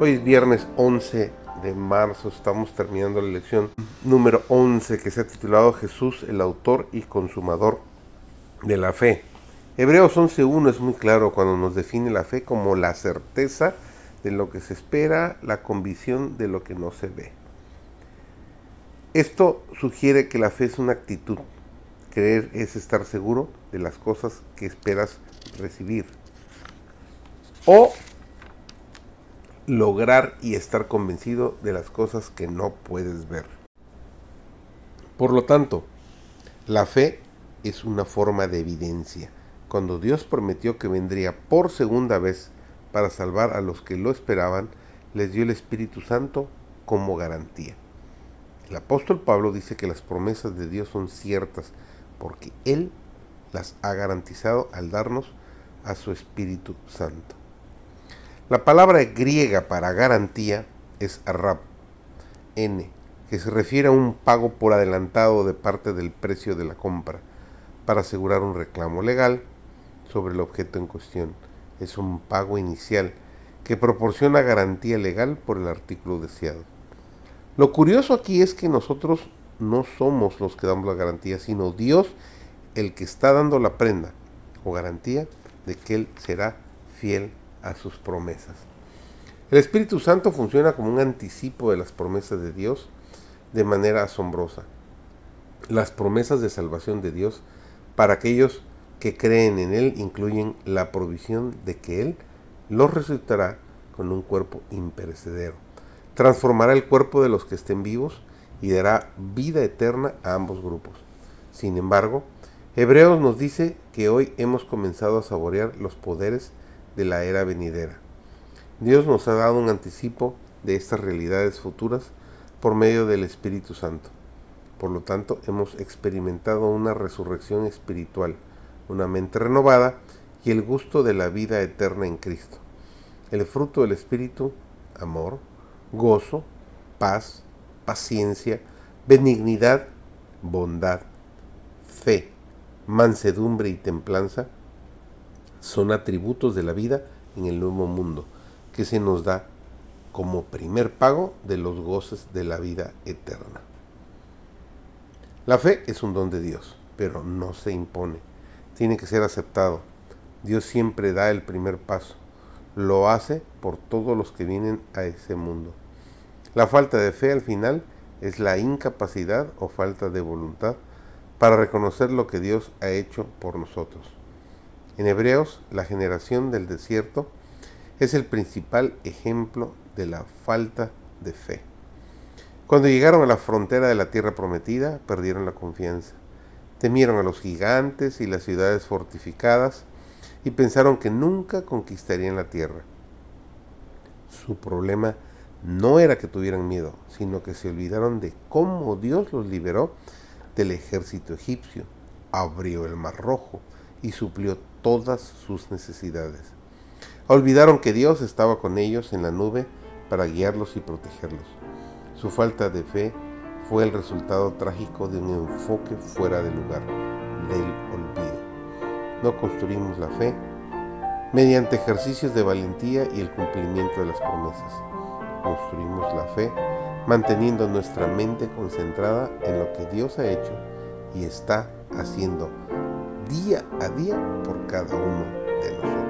Hoy es viernes 11 de marzo, estamos terminando la lección número 11 que se ha titulado Jesús, el autor y consumador de la fe. Hebreos 11.1 es muy claro cuando nos define la fe como la certeza de lo que se espera, la convicción de lo que no se ve. Esto sugiere que la fe es una actitud. Creer es estar seguro de las cosas que esperas recibir. O lograr y estar convencido de las cosas que no puedes ver. Por lo tanto, la fe es una forma de evidencia. Cuando Dios prometió que vendría por segunda vez para salvar a los que lo esperaban, les dio el Espíritu Santo como garantía. El apóstol Pablo dice que las promesas de Dios son ciertas porque Él las ha garantizado al darnos a su Espíritu Santo. La palabra griega para garantía es arrab, n, que se refiere a un pago por adelantado de parte del precio de la compra para asegurar un reclamo legal sobre el objeto en cuestión. Es un pago inicial que proporciona garantía legal por el artículo deseado. Lo curioso aquí es que nosotros no somos los que damos la garantía, sino Dios el que está dando la prenda o garantía de que Él será fiel a sus promesas. El Espíritu Santo funciona como un anticipo de las promesas de Dios de manera asombrosa. Las promesas de salvación de Dios para aquellos que creen en Él incluyen la provisión de que Él los resucitará con un cuerpo imperecedero. Transformará el cuerpo de los que estén vivos y dará vida eterna a ambos grupos. Sin embargo, Hebreos nos dice que hoy hemos comenzado a saborear los poderes de la era venidera. Dios nos ha dado un anticipo de estas realidades futuras por medio del Espíritu Santo. Por lo tanto, hemos experimentado una resurrección espiritual, una mente renovada y el gusto de la vida eterna en Cristo. El fruto del Espíritu, amor, gozo, paz, paciencia, benignidad, bondad, fe, mansedumbre y templanza, son atributos de la vida en el nuevo mundo que se nos da como primer pago de los goces de la vida eterna. La fe es un don de Dios, pero no se impone. Tiene que ser aceptado. Dios siempre da el primer paso. Lo hace por todos los que vienen a ese mundo. La falta de fe al final es la incapacidad o falta de voluntad para reconocer lo que Dios ha hecho por nosotros. En Hebreos, la generación del desierto es el principal ejemplo de la falta de fe. Cuando llegaron a la frontera de la tierra prometida, perdieron la confianza. Temieron a los gigantes y las ciudades fortificadas y pensaron que nunca conquistarían la tierra. Su problema no era que tuvieran miedo, sino que se olvidaron de cómo Dios los liberó del ejército egipcio, abrió el mar rojo y suplió todas sus necesidades. Olvidaron que Dios estaba con ellos en la nube para guiarlos y protegerlos. Su falta de fe fue el resultado trágico de un enfoque fuera de lugar, del olvido. No construimos la fe mediante ejercicios de valentía y el cumplimiento de las promesas. Construimos la fe manteniendo nuestra mente concentrada en lo que Dios ha hecho y está haciendo día a día por cada uno de nosotros.